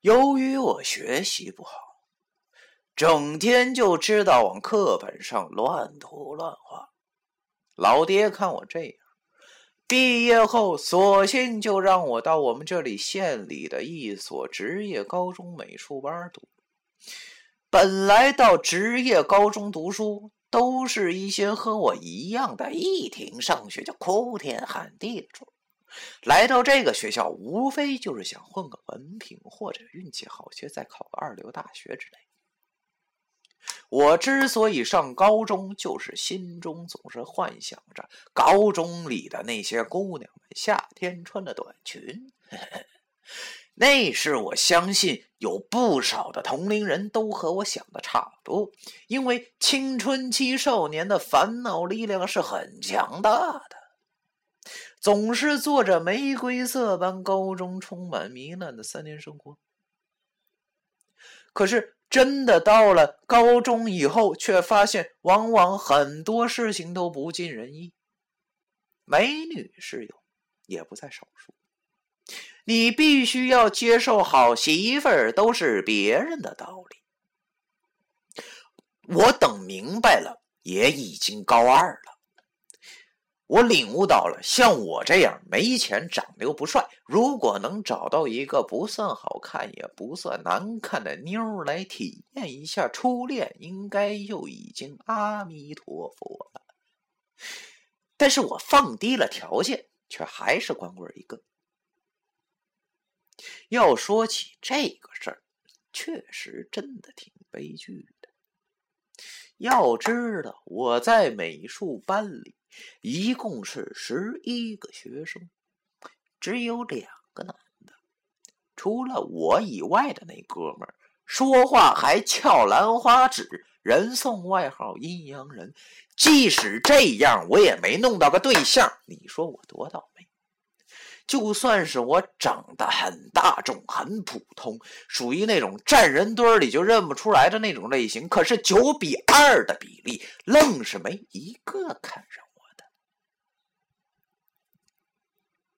由于我学习不好，整天就知道往课本上乱涂乱画。老爹看我这样，毕业后索性就让我到我们这里县里的一所职业高中美术班读。本来到职业高中读书，都是一些和我一样的，一停上学就哭天喊地的主。来到这个学校，无非就是想混个文凭，或者运气好些再考个二流大学之类。我之所以上高中，就是心中总是幻想着高中里的那些姑娘们夏天穿的短裙。那是我相信有不少的同龄人都和我想的差不多，因为青春期少年的烦恼力量是很强大的，总是做着玫瑰色般高中充满糜烂的三年生活。可是真的到了高中以后，却发现往往很多事情都不尽人意，美女是有，也不在少数。你必须要接受好媳妇儿都是别人的道理。我等明白了，也已经高二了。我领悟到了，像我这样没钱、长得又不帅，如果能找到一个不算好看也不算难看的妞来体验一下初恋，应该就已经阿弥陀佛了。但是我放低了条件，却还是光棍一个。要说起这个事儿，确实真的挺悲剧的。要知道，我在美术班里一共是十一个学生，只有两个男的，除了我以外的那哥们儿，说话还翘兰花指，人送外号“阴阳人”。即使这样，我也没弄到个对象。你说我多倒霉？就算是我长得很大众、很普通，属于那种站人堆里就认不出来的那种类型，可是九比二的比例，愣是没一个看上